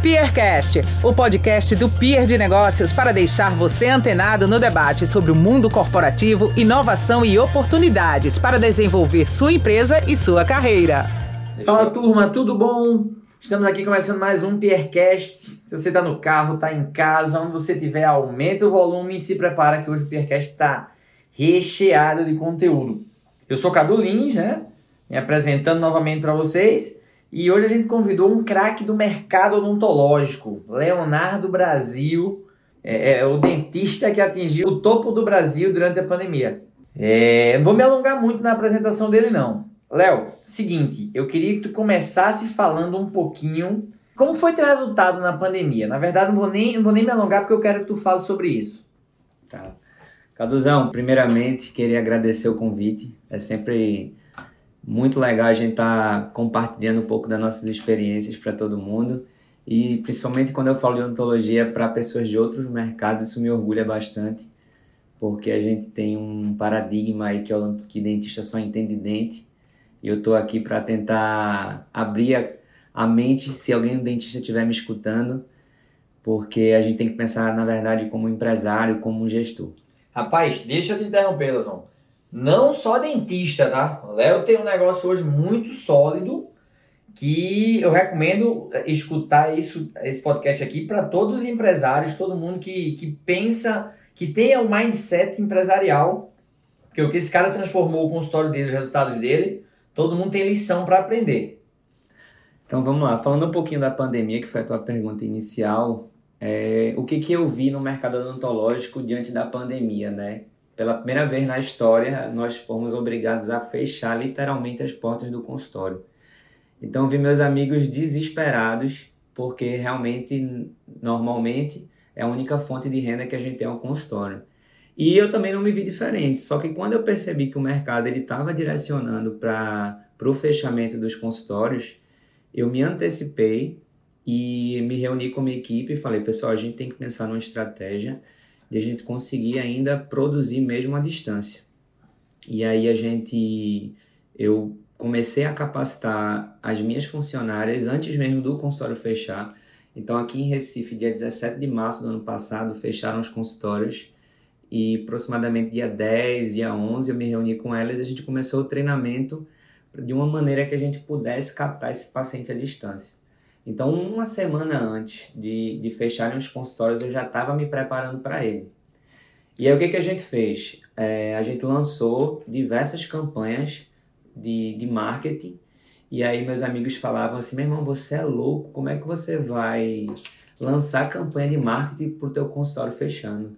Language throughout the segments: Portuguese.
Peercast, o podcast do Peer de Negócios para deixar você antenado no debate sobre o mundo corporativo, inovação e oportunidades para desenvolver sua empresa e sua carreira. Fala turma, tudo bom? Estamos aqui começando mais um Peercast. Se você está no carro, está em casa, onde você tiver, aumenta o volume e se prepara que hoje o Peercast está recheado de conteúdo. Eu sou Cadu Lins, né? Me apresentando novamente para vocês. E hoje a gente convidou um craque do mercado odontológico, Leonardo Brasil, é, é, o dentista que atingiu o topo do Brasil durante a pandemia. É, não vou me alongar muito na apresentação dele, não. Léo, seguinte, eu queria que tu começasse falando um pouquinho como foi teu resultado na pandemia. Na verdade, não vou nem, não vou nem me alongar porque eu quero que tu fale sobre isso. Tá. Caduzão, primeiramente queria agradecer o convite. É sempre muito legal a gente estar tá compartilhando um pouco das nossas experiências para todo mundo. E principalmente quando eu falo de odontologia para pessoas de outros mercados, isso me orgulha bastante, porque a gente tem um paradigma aí que, o que dentista só entende dente. E eu estou aqui para tentar abrir a, a mente se alguém dentista estiver me escutando, porque a gente tem que pensar, na verdade, como empresário, como gestor. Rapaz, deixa eu te interromper, Lazão. Não só dentista, tá? O Léo tem um negócio hoje muito sólido que eu recomendo escutar isso, esse podcast aqui para todos os empresários, todo mundo que, que pensa, que tenha um mindset empresarial, porque o que esse cara transformou o consultório dele, os resultados dele, todo mundo tem lição para aprender. Então vamos lá, falando um pouquinho da pandemia, que foi a tua pergunta inicial, é, o que, que eu vi no mercado odontológico diante da pandemia, né? Pela primeira vez na história, nós fomos obrigados a fechar literalmente as portas do consultório. Então, vi meus amigos desesperados, porque realmente, normalmente, é a única fonte de renda que a gente tem é o consultório. E eu também não me vi diferente, só que quando eu percebi que o mercado estava direcionando para o fechamento dos consultórios, eu me antecipei e me reuni com a minha equipe e falei, pessoal, a gente tem que pensar numa estratégia de a gente conseguir ainda produzir mesmo à distância. E aí a gente, eu comecei a capacitar as minhas funcionárias antes mesmo do consultório fechar. Então aqui em Recife, dia 17 de março do ano passado, fecharam os consultórios e aproximadamente dia 10, dia 11 eu me reuni com elas e a gente começou o treinamento de uma maneira que a gente pudesse captar esse paciente à distância. Então, uma semana antes de, de fecharem os consultórios, eu já estava me preparando para ele. E aí, o que, que a gente fez? É, a gente lançou diversas campanhas de, de marketing. E aí, meus amigos falavam assim: meu irmão, você é louco, como é que você vai lançar campanha de marketing para o teu consultório fechando?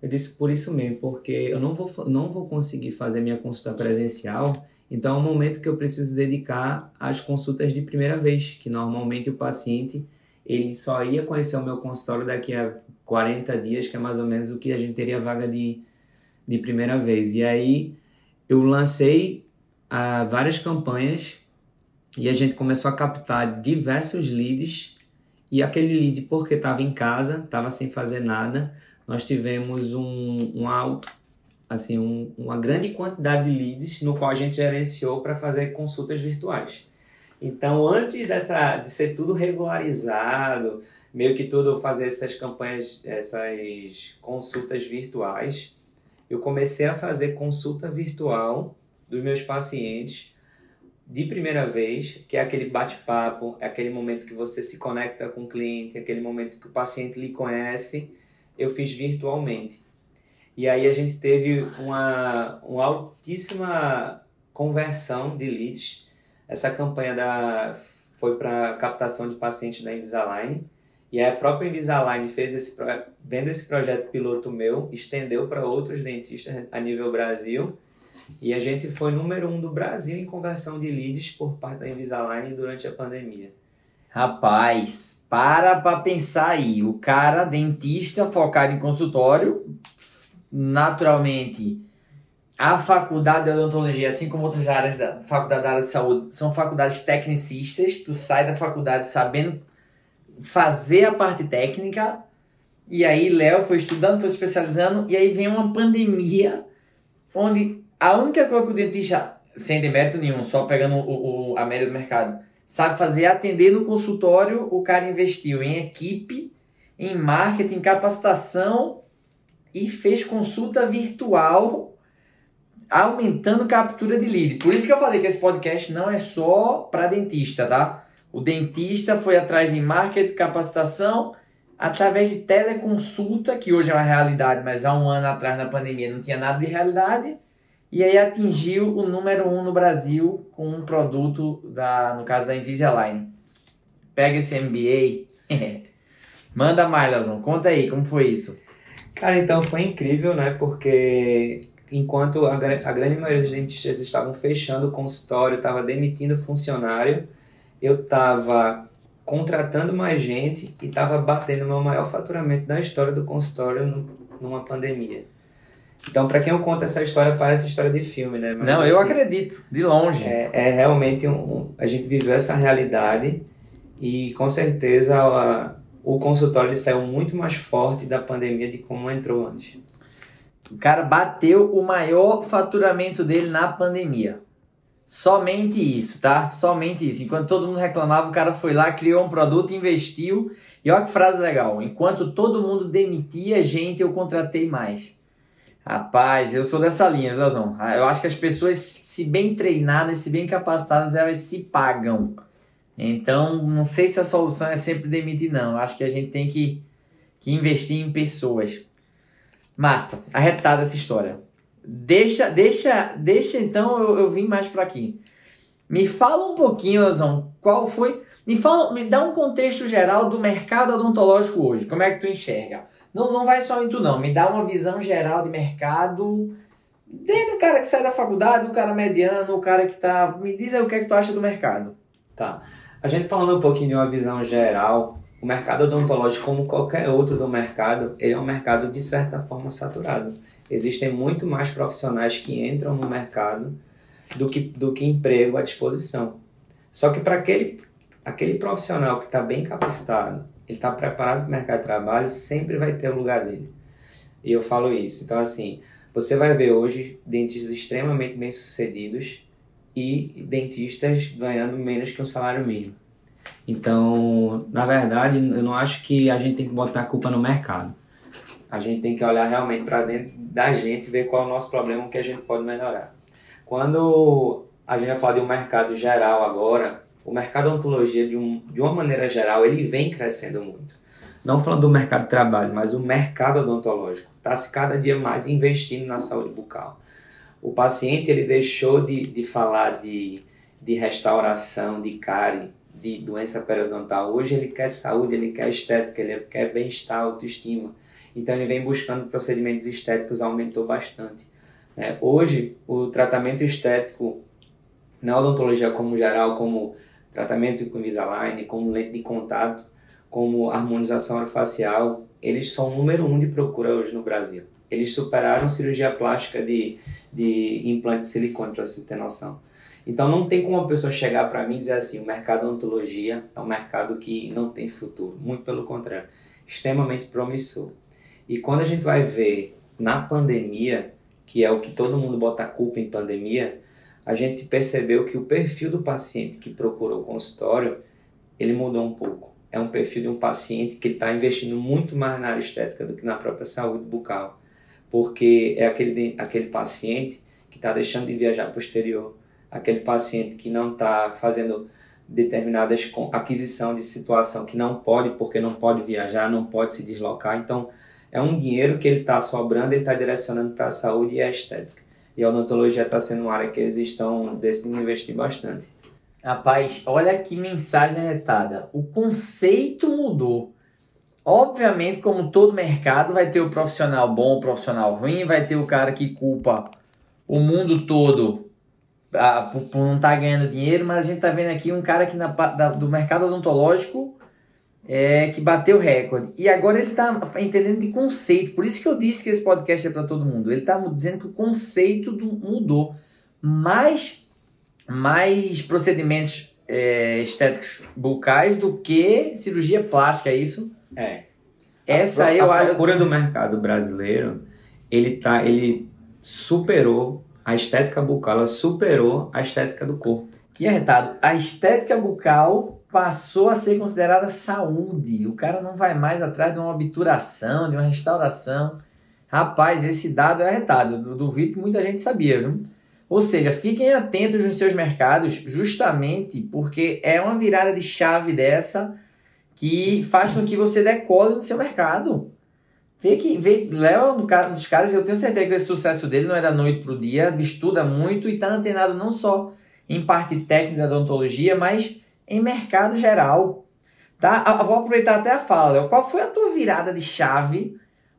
Eu disse: por isso mesmo, porque eu não vou, não vou conseguir fazer minha consulta presencial então é um momento que eu preciso dedicar às consultas de primeira vez, que normalmente o paciente ele só ia conhecer o meu consultório daqui a 40 dias, que é mais ou menos o que a gente teria vaga de, de primeira vez. E aí eu lancei ah, várias campanhas e a gente começou a captar diversos leads. E aquele lead, porque estava em casa, estava sem fazer nada, nós tivemos um, um assim, um, uma grande quantidade de leads no qual a gente gerenciou para fazer consultas virtuais. Então, antes dessa, de ser tudo regularizado, meio que tudo fazer essas campanhas, essas consultas virtuais, eu comecei a fazer consulta virtual dos meus pacientes de primeira vez, que é aquele bate-papo, é aquele momento que você se conecta com o cliente, aquele momento que o paciente lhe conhece, eu fiz virtualmente. E aí a gente teve uma, uma altíssima conversão de leads. Essa campanha da, foi para captação de pacientes da Invisalign. E a própria Invisalign fez esse, vendo esse projeto piloto meu, estendeu para outros dentistas a nível Brasil. E a gente foi número um do Brasil em conversão de leads por parte da Invisalign durante a pandemia. Rapaz, para para pensar aí. O cara, dentista focado em consultório, naturalmente a faculdade de odontologia, assim como outras áreas da faculdade da área de saúde, são faculdades tecnicistas. Tu sai da faculdade sabendo fazer a parte técnica. E aí Léo foi estudando, foi especializando, e aí vem uma pandemia onde a única coisa que o dentista, sem demérito nenhum, só pegando o, o, a média do mercado, sabe fazer atender no consultório, o cara investiu em equipe, em marketing, capacitação e fez consulta virtual aumentando captura de lead. Por isso que eu falei que esse podcast não é só para dentista, tá? O dentista foi atrás de marketing, capacitação, através de teleconsulta, que hoje é uma realidade, mas há um ano atrás na pandemia não tinha nada de realidade. E aí atingiu o número um no Brasil com um produto, da, no caso da Invisalign. Pega esse MBA. Manda mais. Conta aí, como foi isso? Cara, então foi incrível, né? Porque enquanto a, a grande maioria dos dentistas estavam fechando o consultório, estava demitindo funcionário, eu estava contratando mais gente e estava batendo o meu maior faturamento da história do consultório no, numa pandemia. Então, para quem eu conto essa história, parece história de filme, né? Mas, Não, assim, eu acredito, de longe. É, é realmente um, um, a gente viveu essa realidade e com certeza a, o consultório saiu muito mais forte da pandemia de como entrou antes. O cara bateu o maior faturamento dele na pandemia. Somente isso, tá? Somente isso. Enquanto todo mundo reclamava, o cara foi lá, criou um produto, investiu. E olha que frase legal. Enquanto todo mundo demitia gente, eu contratei mais. Rapaz, eu sou dessa linha, Leozão. Eu acho que as pessoas, se bem treinadas, se bem capacitadas, elas se pagam. Então, não sei se a solução é sempre demitir, não. Acho que a gente tem que, que investir em pessoas. Massa, arretada essa história. Deixa, deixa, deixa então eu, eu vim mais para aqui. Me fala um pouquinho, Leozão, qual foi. Me fala, me dá um contexto geral do mercado odontológico hoje. Como é que tu enxerga? Não, não vai só em tu, não. Me dá uma visão geral de mercado. Desde o cara que sai da faculdade, o cara mediano, o cara que tá. Me diz aí o que é que tu acha do mercado. Tá. A gente falando um pouquinho de uma visão geral, o mercado odontológico, como qualquer outro do mercado, ele é um mercado de certa forma saturado. Existem muito mais profissionais que entram no mercado do que, do que emprego à disposição. Só que para aquele, aquele profissional que está bem capacitado, ele está preparado para o mercado de trabalho, sempre vai ter o lugar dele. E eu falo isso. Então, assim, você vai ver hoje dentistas extremamente bem-sucedidos e dentistas ganhando menos que um salário mínimo. Então, na verdade, eu não acho que a gente tem que botar a culpa no mercado. A gente tem que olhar realmente para dentro da gente, ver qual é o nosso problema, o que a gente pode melhorar. Quando a gente vai falar de um mercado geral agora, o mercado de odontologia, de, um, de uma maneira geral, ele vem crescendo muito. Não falando do mercado de trabalho, mas o mercado odontológico está se cada dia mais investindo na saúde bucal. O paciente ele deixou de, de falar de, de restauração, de cárie, de doença periodontal. Hoje ele quer saúde, ele quer estética, ele quer bem-estar, autoestima. Então ele vem buscando procedimentos estéticos, aumentou bastante. É, hoje o tratamento estético na odontologia como geral, como tratamento com Invisalign, como lente de contato, como harmonização orofacial, eles são o número um de procura hoje no Brasil. Eles superaram cirurgia plástica de, de implante de silicone, para você ter noção. Então não tem como uma pessoa chegar para mim e dizer assim, o mercado odontologia é um mercado que não tem futuro. Muito pelo contrário, extremamente promissor. E quando a gente vai ver na pandemia, que é o que todo mundo bota a culpa em pandemia, a gente percebeu que o perfil do paciente que procurou o consultório, ele mudou um pouco. É um perfil de um paciente que está investindo muito mais na área estética do que na própria saúde bucal. Porque é aquele, aquele paciente que está deixando de viajar para o exterior, aquele paciente que não está fazendo determinadas aquisição de situação que não pode porque não pode viajar, não pode se deslocar. Então, é um dinheiro que ele está sobrando, ele está direcionando para a saúde e a estética. E a odontologia está sendo uma área que eles estão decidindo investir bastante. Rapaz, olha que mensagem retada. O conceito mudou. Obviamente, como todo mercado, vai ter o profissional bom, o profissional ruim, vai ter o cara que culpa o mundo todo ah, por, por, não estar tá ganhando dinheiro, mas a gente está vendo aqui um cara que na, da, do mercado odontológico é, que bateu recorde. E agora ele está entendendo de conceito. Por isso que eu disse que esse podcast é para todo mundo. Ele está dizendo que o conceito do, mudou. Mais, mais procedimentos é, estéticos bucais do que cirurgia plástica, é isso? É. Essa a, eu a procura do mercado brasileiro, ele tá, ele superou a estética bucal ela superou a estética do corpo. Que arretado. A estética bucal passou a ser considerada saúde. O cara não vai mais atrás de uma obturação, de uma restauração. Rapaz, esse dado é arretado. Eu duvido que muita gente sabia, viu? Ou seja, fiquem atentos nos seus mercados, justamente porque é uma virada de chave dessa que faz com que você decole no seu mercado. Vê que vê, Léo é um dos caras, eu tenho certeza que esse sucesso dele não é da noite pro dia, estuda muito e está antenado não só em parte técnica da odontologia, mas em mercado geral. Tá? Eu vou aproveitar até a fala. Qual foi a tua virada de chave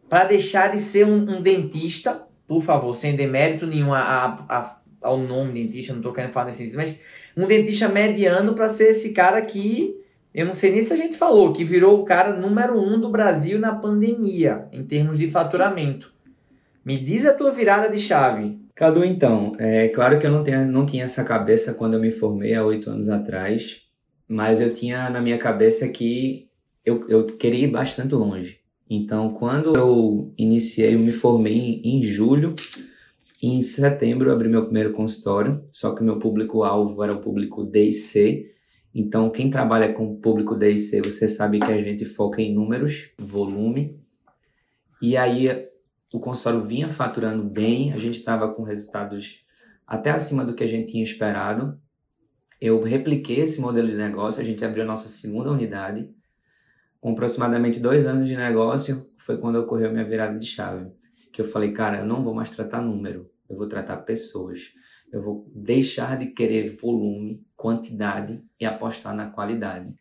para deixar de ser um, um, dentista, por favor, sem demérito nenhum a, a, ao nome dentista, não estou querendo falar nesse sentido, mas um dentista mediano para ser esse cara que, eu não sei nem se a gente falou, que virou o cara número um do Brasil na pandemia, em termos de faturamento. Me diz a tua virada de chave. Cadu, então, é claro que eu não, tenho, não tinha essa cabeça quando eu me formei há oito anos atrás, mas eu tinha na minha cabeça que eu, eu queria ir bastante longe. Então, quando eu iniciei, eu me formei em, em julho, em setembro eu abri meu primeiro consultório, só que meu público-alvo era o público D e C. Então, quem trabalha com público D e C, você sabe que a gente foca em números, volume. E aí, o consultório vinha faturando bem, a gente estava com resultados até acima do que a gente tinha esperado. Eu repliquei esse modelo de negócio, a gente abriu a nossa segunda unidade. Com aproximadamente dois anos de negócio, foi quando ocorreu minha virada de chave. Que eu falei, cara, eu não vou mais tratar número, eu vou tratar pessoas. Eu vou deixar de querer volume, quantidade e apostar na qualidade.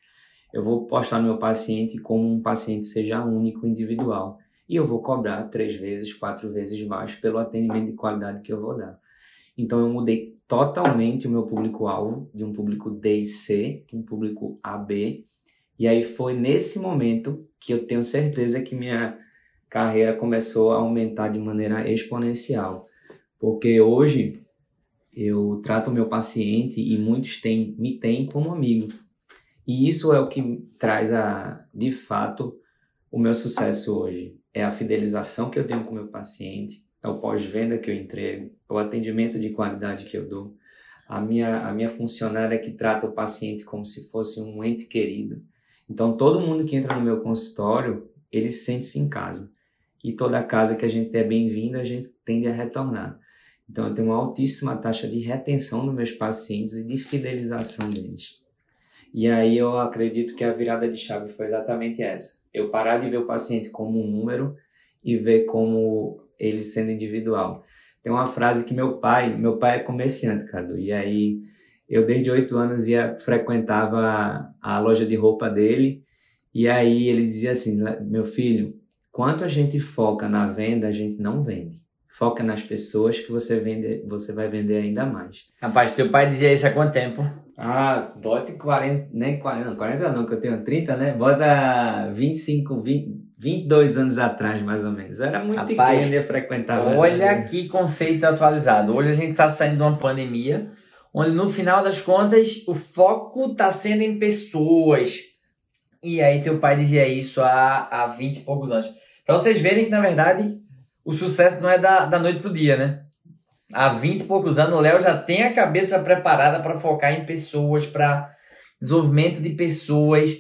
Eu vou apostar no meu paciente como um paciente seja único, individual. E eu vou cobrar três vezes, quatro vezes mais pelo atendimento de qualidade que eu vou dar. Então eu mudei totalmente o meu público-alvo de um público D e C, um público AB. E aí foi nesse momento que eu tenho certeza que minha carreira começou a aumentar de maneira exponencial. Porque hoje eu trato o meu paciente e muitos têm, me têm como amigo. E isso é o que traz a, de fato o meu sucesso hoje. É a fidelização que eu tenho com o meu paciente, é o pós-venda que eu entrego, é o atendimento de qualidade que eu dou. A minha, a minha funcionária que trata o paciente como se fosse um ente querido. Então, todo mundo que entra no meu consultório, ele sente-se em casa. E toda casa que a gente é bem-vindo, a gente tende a retornar. Então, eu tenho uma altíssima taxa de retenção dos meus pacientes e de fidelização deles. E aí eu acredito que a virada de chave foi exatamente essa. Eu parar de ver o paciente como um número e ver como ele sendo individual. Tem uma frase que meu pai, meu pai é comerciante, Cadu, e aí eu desde oito anos ia frequentava a loja de roupa dele e aí ele dizia assim, meu filho, quanto a gente foca na venda, a gente não vende. Foca nas pessoas que você vende, você vai vender ainda mais. Rapaz, teu pai dizia isso há quanto tempo? Ah, bota 40, nem 40, 40 não, que eu tenho 30, né? Bota 25, 20, 22 anos atrás, mais ou menos. Eu era muito Rapaz, pequeno e eu frequentava. Olha que conceito atualizado. Hoje a gente está saindo de uma pandemia, onde no final das contas o foco está sendo em pessoas. E aí teu pai dizia isso há, há 20 e poucos anos. Para vocês verem que, na verdade, o sucesso não é da, da noite pro dia, né? Há 20 e poucos anos, o Léo já tem a cabeça preparada para focar em pessoas, para desenvolvimento de pessoas.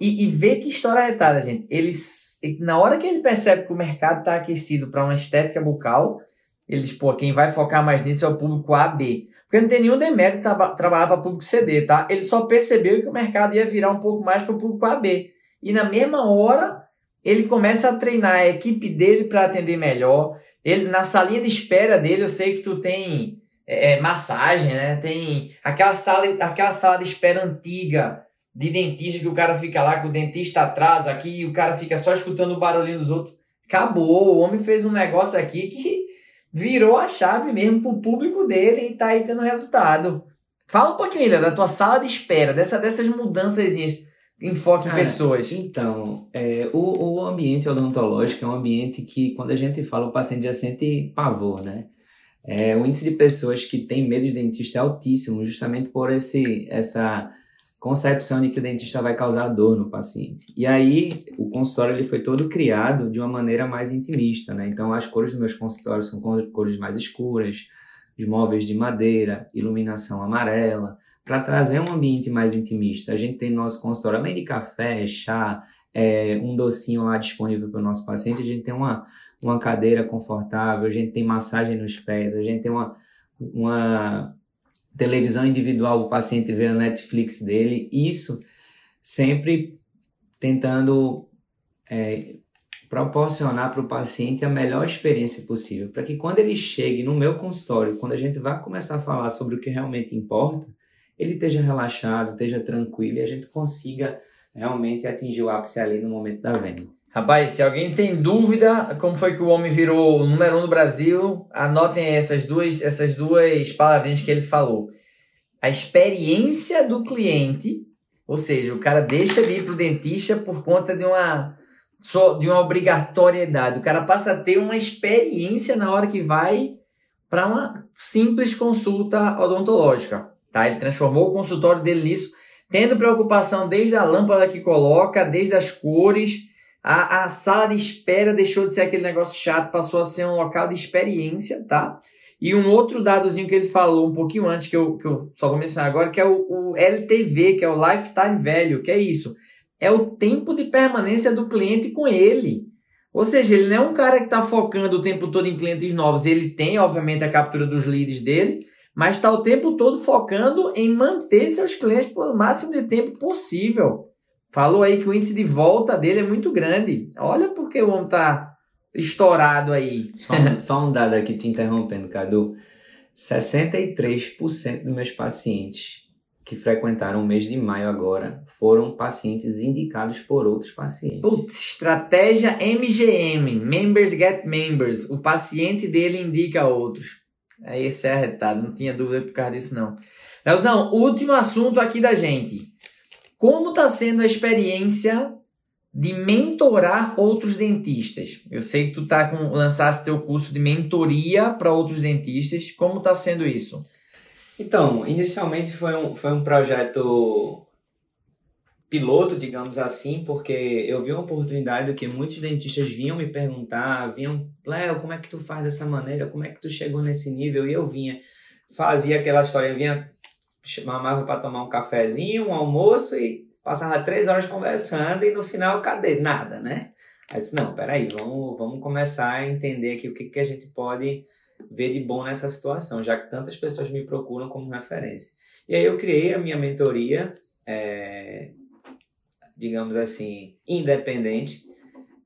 E, e ver que história retada, gente. Eles, na hora que ele percebe que o mercado está aquecido para uma estética bucal, eles, pô, quem vai focar mais nisso é o público AB. Porque não tem nenhum demérito tra trabalhar para público CD, tá? Ele só percebeu que o mercado ia virar um pouco mais para o público AB. E na mesma hora, ele começa a treinar a equipe dele para atender melhor. Ele na salinha de espera dele, eu sei que tu tem é, é, massagem, né? Tem aquela sala, aquela sala de espera antiga de dentista que o cara fica lá com o dentista atrás aqui e o cara fica só escutando o barulhinho dos outros. Acabou, o homem fez um negócio aqui que virou a chave mesmo pro público dele e tá aí tendo resultado. Fala um pouquinho, Ilha, da tua sala de espera, dessa, dessas mudanças enfoque em pessoas? Então, é, o, o ambiente odontológico é um ambiente que, quando a gente fala, o paciente já sente pavor, né? É, o índice de pessoas que têm medo de dentista é altíssimo, justamente por esse, essa concepção de que o dentista vai causar dor no paciente. E aí, o consultório ele foi todo criado de uma maneira mais intimista, né? Então, as cores dos meus consultórios são cores mais escuras, os móveis de madeira, iluminação amarela, para trazer um ambiente mais intimista. A gente tem no nosso consultório, além de café, chá, é, um docinho lá disponível para o nosso paciente, a gente tem uma, uma cadeira confortável, a gente tem massagem nos pés, a gente tem uma, uma televisão individual, o paciente vê a Netflix dele, isso sempre tentando é, proporcionar para o paciente a melhor experiência possível, para que quando ele chegue no meu consultório, quando a gente vai começar a falar sobre o que realmente importa, ele esteja relaxado, esteja tranquilo e a gente consiga realmente atingir o ápice ali no momento da venda. Rapaz, se alguém tem dúvida como foi que o homem virou o número um no Brasil, anotem essas duas, essas duas palavrinhas que ele falou. A experiência do cliente, ou seja, o cara deixa de ir para o dentista por conta de uma, só, de uma obrigatoriedade. O cara passa a ter uma experiência na hora que vai para uma simples consulta odontológica. Tá? Ele transformou o consultório dele nisso, tendo preocupação desde a lâmpada que coloca, desde as cores a, a sala de espera deixou de ser aquele negócio chato, passou a ser um local de experiência, tá? E um outro dadozinho que ele falou um pouquinho antes, que eu, que eu só vou mencionar agora, que é o, o LTV, que é o Lifetime Value, que é isso. É o tempo de permanência do cliente com ele. Ou seja, ele não é um cara que está focando o tempo todo em clientes novos. Ele tem, obviamente, a captura dos leads dele, mas está o tempo todo focando em manter seus clientes por o máximo de tempo possível. Falou aí que o índice de volta dele é muito grande. Olha porque o homem tá estourado aí. Só um, só um dado aqui te interrompendo, Cadu. 63% dos meus pacientes que frequentaram o mês de maio agora foram pacientes indicados por outros pacientes. Putz, estratégia MGM, Members Get Members. O paciente dele indica outros. Aí esse é arretado, não tinha dúvida por causa disso não. Leozão, último assunto aqui da gente. Como está sendo a experiência de mentorar outros dentistas? Eu sei que tu tá com lançaste teu curso de mentoria para outros dentistas. Como está sendo isso? Então, inicialmente foi um, foi um projeto piloto, digamos assim, porque eu vi uma oportunidade que muitos dentistas vinham me perguntar, vinham, Léo, como é que tu faz dessa maneira? Como é que tu chegou nesse nível? E eu vinha, fazia aquela história, vinha chamava para tomar um cafezinho, um almoço e passava três horas conversando e no final, cadê? Nada, né? Aí eu disse, não, peraí, vamos, vamos começar a entender aqui o que, que a gente pode ver de bom nessa situação, já que tantas pessoas me procuram como referência. E aí eu criei a minha mentoria, é, digamos assim, independente,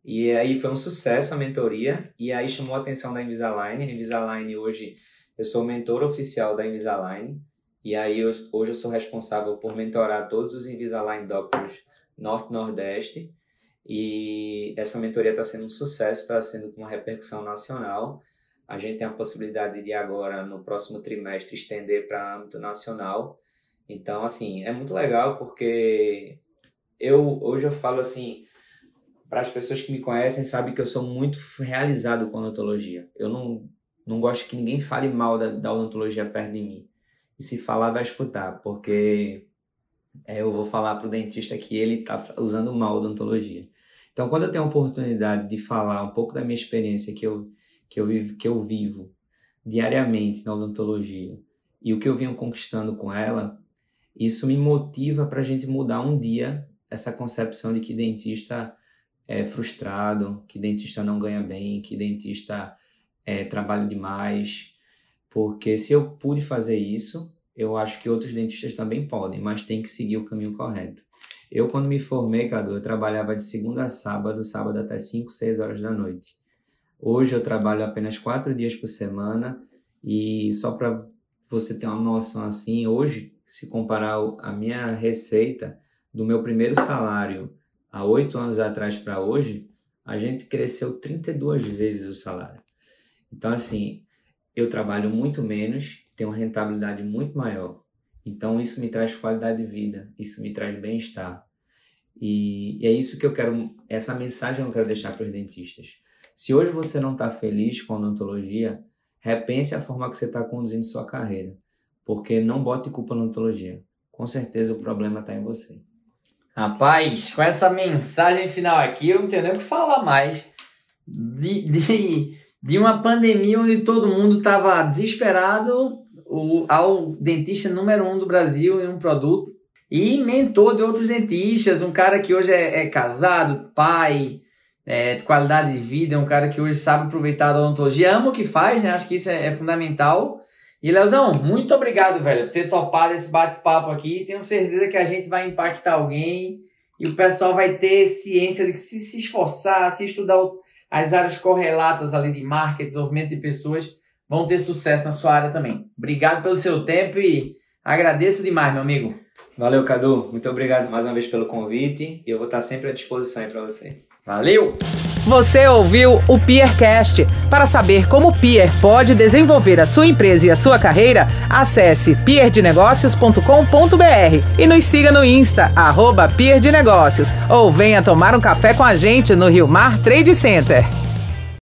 e aí foi um sucesso a mentoria, e aí chamou a atenção da Invisalign. A Invisalign hoje, eu sou mentor oficial da Invisalign, e aí eu, hoje eu sou responsável por mentorar todos os Invisalign Doctors Norte-Nordeste. E essa mentoria está sendo um sucesso, está sendo com uma repercussão nacional. A gente tem a possibilidade de agora, no próximo trimestre, estender para âmbito nacional. Então, assim, é muito legal porque eu hoje eu falo assim, para as pessoas que me conhecem, sabem que eu sou muito realizado com odontologia. Eu não, não gosto que ninguém fale mal da, da odontologia perto de mim e se falar vai escutar, porque é, eu vou falar para o dentista que ele está usando mal a odontologia. Então, quando eu tenho a oportunidade de falar um pouco da minha experiência que eu, que eu, vivo, que eu vivo diariamente na odontologia e o que eu venho conquistando com ela, isso me motiva para a gente mudar um dia essa concepção de que dentista é frustrado, que dentista não ganha bem, que dentista é, trabalha demais, porque se eu pude fazer isso, eu acho que outros dentistas também podem, mas tem que seguir o caminho correto. Eu, quando me formei, Cadu, eu trabalhava de segunda a sábado, sábado até 5, 6 horas da noite. Hoje eu trabalho apenas 4 dias por semana e só para você ter uma noção assim, hoje, se comparar a minha receita do meu primeiro salário há 8 anos atrás para hoje, a gente cresceu 32 vezes o salário. Então, assim, eu trabalho muito menos, tenho uma rentabilidade muito maior. Então isso me traz qualidade de vida, isso me traz bem-estar. E, e é isso que eu quero, essa mensagem eu quero deixar para os dentistas. Se hoje você não está feliz com a odontologia, repense a forma que você está conduzindo sua carreira, porque não bote culpa na odontologia. Com certeza o problema está em você. Rapaz, com essa mensagem final aqui, eu não tenho nem o que falar mais. De, de, de uma pandemia onde todo mundo estava desesperado, o, ao dentista número um do Brasil em um produto e mentor de outros dentistas, um cara que hoje é, é casado, pai, é, qualidade de vida, um cara que hoje sabe aproveitar a odontologia, ama o que faz, né? Acho que isso é, é fundamental. E Leozão, muito obrigado, velho, por ter topado esse bate-papo aqui. Tenho certeza que a gente vai impactar alguém e o pessoal vai ter ciência de que se se esforçar, se estudar as áreas correlatas ali de marketing, desenvolvimento de pessoas, vão ter sucesso na sua área também. Obrigado pelo seu tempo e agradeço demais, meu amigo. Valeu, Cadu. Muito obrigado mais uma vez pelo convite e eu vou estar sempre à disposição para você. Valeu! Você ouviu o Peercast. Para saber como o Peer pode desenvolver a sua empresa e a sua carreira, acesse peerdenegócios.com.br e nos siga no Insta, arroba Peer de Negócios, ou venha tomar um café com a gente no Rio Mar Trade Center.